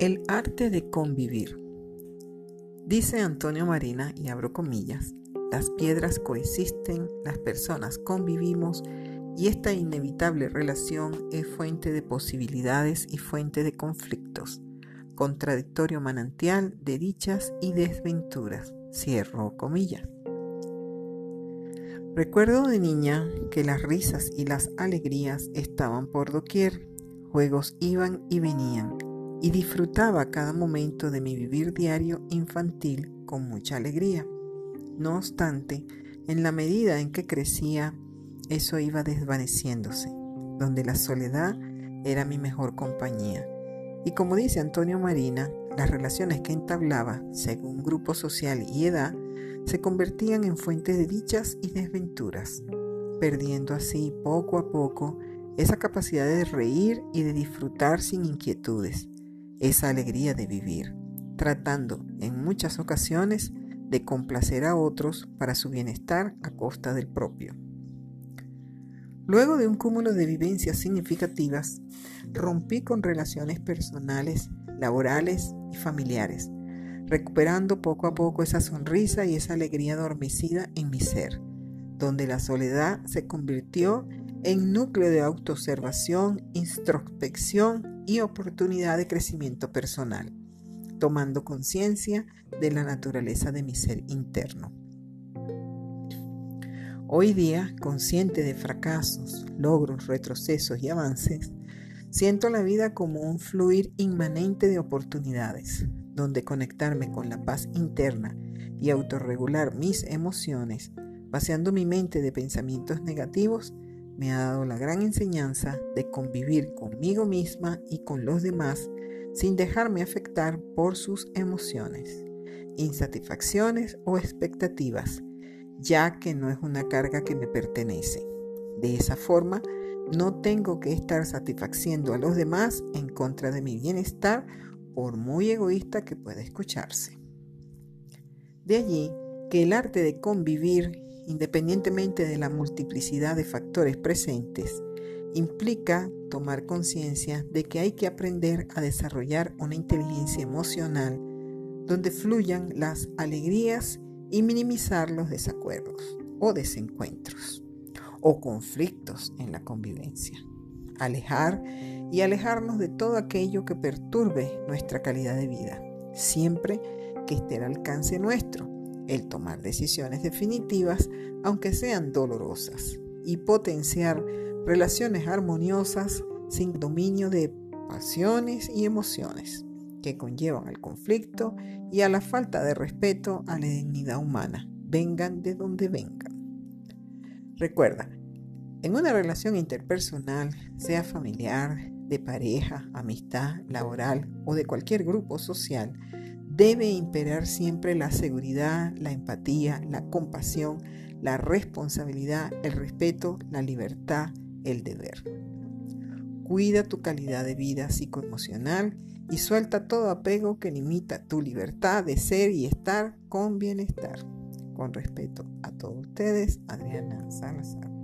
El arte de convivir. Dice Antonio Marina, y abro comillas, las piedras coexisten, las personas convivimos y esta inevitable relación es fuente de posibilidades y fuente de conflictos, contradictorio manantial de dichas y desventuras. Cierro comillas. Recuerdo de niña que las risas y las alegrías estaban por doquier, juegos iban y venían y disfrutaba cada momento de mi vivir diario infantil con mucha alegría. No obstante, en la medida en que crecía, eso iba desvaneciéndose, donde la soledad era mi mejor compañía. Y como dice Antonio Marina, las relaciones que entablaba, según grupo social y edad, se convertían en fuentes de dichas y desventuras, perdiendo así poco a poco esa capacidad de reír y de disfrutar sin inquietudes, esa alegría de vivir, tratando en muchas ocasiones de complacer a otros para su bienestar a costa del propio. Luego de un cúmulo de vivencias significativas, rompí con relaciones personales, laborales y familiares, recuperando poco a poco esa sonrisa y esa alegría adormecida en mi ser, donde la soledad se convirtió en núcleo de autoobservación, introspección y oportunidad de crecimiento personal, tomando conciencia de la naturaleza de mi ser interno. Hoy día, consciente de fracasos, logros, retrocesos y avances, siento la vida como un fluir inmanente de oportunidades, donde conectarme con la paz interna y autorregular mis emociones, vaciando mi mente de pensamientos negativos, me ha dado la gran enseñanza de convivir conmigo misma y con los demás sin dejarme afectar por sus emociones, insatisfacciones o expectativas, ya que no es una carga que me pertenece. De esa forma, no tengo que estar satisfaciendo a los demás en contra de mi bienestar, por muy egoísta que pueda escucharse. De allí que el arte de convivir independientemente de la multiplicidad de factores presentes, implica tomar conciencia de que hay que aprender a desarrollar una inteligencia emocional donde fluyan las alegrías y minimizar los desacuerdos o desencuentros o conflictos en la convivencia. Alejar y alejarnos de todo aquello que perturbe nuestra calidad de vida, siempre que esté al alcance nuestro el tomar decisiones definitivas, aunque sean dolorosas, y potenciar relaciones armoniosas sin dominio de pasiones y emociones que conllevan al conflicto y a la falta de respeto a la dignidad humana, vengan de donde vengan. Recuerda, en una relación interpersonal, sea familiar, de pareja, amistad, laboral o de cualquier grupo social, debe imperar siempre la seguridad, la empatía, la compasión, la responsabilidad, el respeto, la libertad, el deber. Cuida tu calidad de vida psicoemocional y suelta todo apego que limita tu libertad de ser y estar con bienestar. Con respeto a todos ustedes, Adriana Salazar.